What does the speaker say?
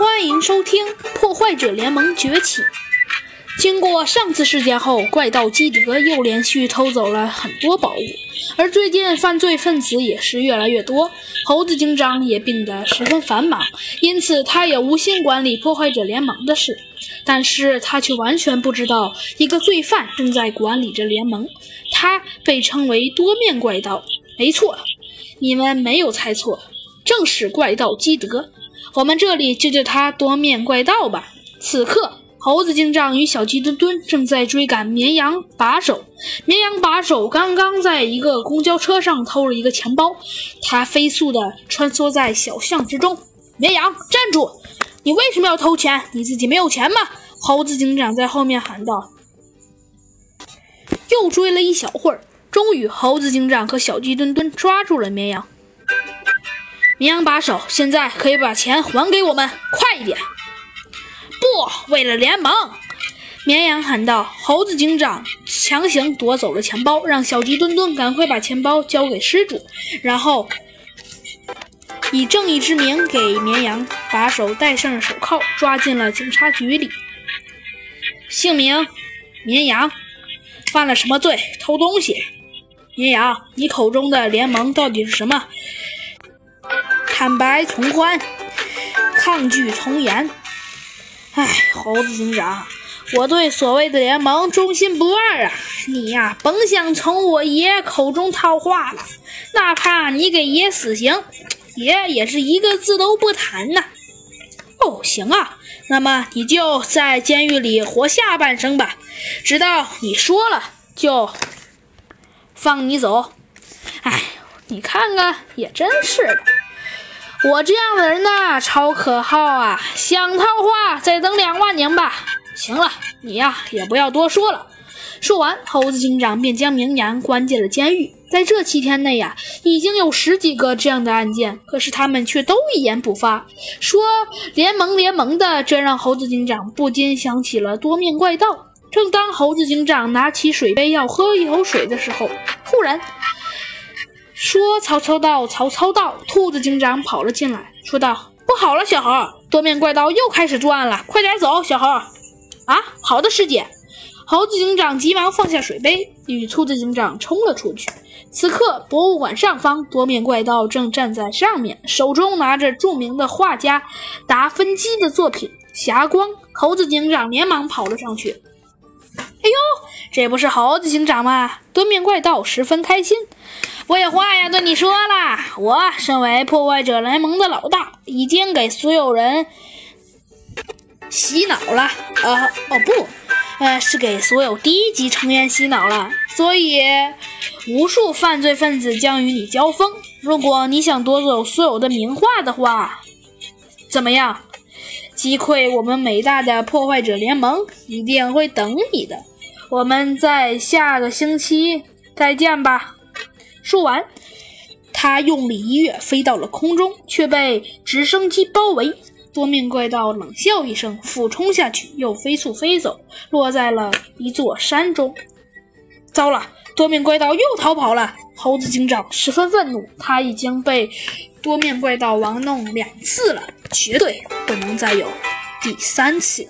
欢迎收听《破坏者联盟崛起》。经过上次事件后，怪盗基德又连续偷走了很多宝物，而最近犯罪分子也是越来越多，猴子警长也病得十分繁忙，因此他也无心管理破坏者联盟的事。但是他却完全不知道，一个罪犯正在管理着联盟，他被称为多面怪盗。没错，你们没有猜错，正是怪盗基德。我们这里就叫他多面怪盗吧。此刻，猴子警长与小鸡墩墩正在追赶绵羊把手。绵羊把手刚刚在一个公交车上偷了一个钱包，他飞速地穿梭在小巷之中。绵羊，站住！你为什么要偷钱？你自己没有钱吗？猴子警长在后面喊道。又追了一小会儿，终于，猴子警长和小鸡墩墩抓住了绵羊。绵羊把手，现在可以把钱还给我们，快一点！不，为了联盟，绵羊喊道。猴子警长强行夺走了钱包，让小鸡墩墩赶快把钱包交给失主，然后以正义之名给绵羊把手戴上了手铐，抓进了警察局里。姓名：绵羊，犯了什么罪？偷东西。绵羊，你口中的联盟到底是什么？坦白从宽，抗拒从严。唉，猴子警长，我对所谓的联盟忠心不二啊！你呀，甭想从我爷口中套话了。哪怕你给爷死刑，爷也是一个字都不谈呐。哦，行啊，那么你就在监狱里活下半生吧，直到你说了就放你走。唉，你看看，也真是的。我这样的人呐，超可靠啊！想套话，再等两万年吧。行了，你呀也不要多说了。说完，猴子警长便将绵羊关进了监狱。在这七天内呀，已经有十几个这样的案件，可是他们却都一言不发，说联盟联盟的，这让猴子警长不禁想起了多面怪盗。正当猴子警长拿起水杯要喝一口水的时候，忽然。说曹操到，曹操到。兔子警长跑了进来，说道：“不好了，小猴，多面怪盗又开始作案了，快点走，小猴。”啊，好的，师姐。猴子警长急忙放下水杯，与兔子警长冲了出去。此刻，博物馆上方，多面怪盗正站在上面，手中拿着著名的画家达芬奇的作品《霞光》。猴子警长连忙跑了上去。这不是猴子警长吗？多面怪盗十分开心。我有话要对你说啦！我身为破坏者联盟的老大，已经给所有人洗脑了。呃，哦不，呃，是给所有低级成员洗脑了。所以，无数犯罪分子将与你交锋。如果你想夺走所有的名画的话，怎么样？击溃我们伟大的破坏者联盟一定会等你的。我们在下个星期再见吧。说完，他用力一跃，飞到了空中，却被直升机包围。多面怪盗冷笑一声，俯冲下去，又飞速飞走，落在了一座山中。糟了，多面怪盗又逃跑了！猴子警长十分愤怒，他已经被多面怪盗玩弄两次了，绝对不能再有第三次。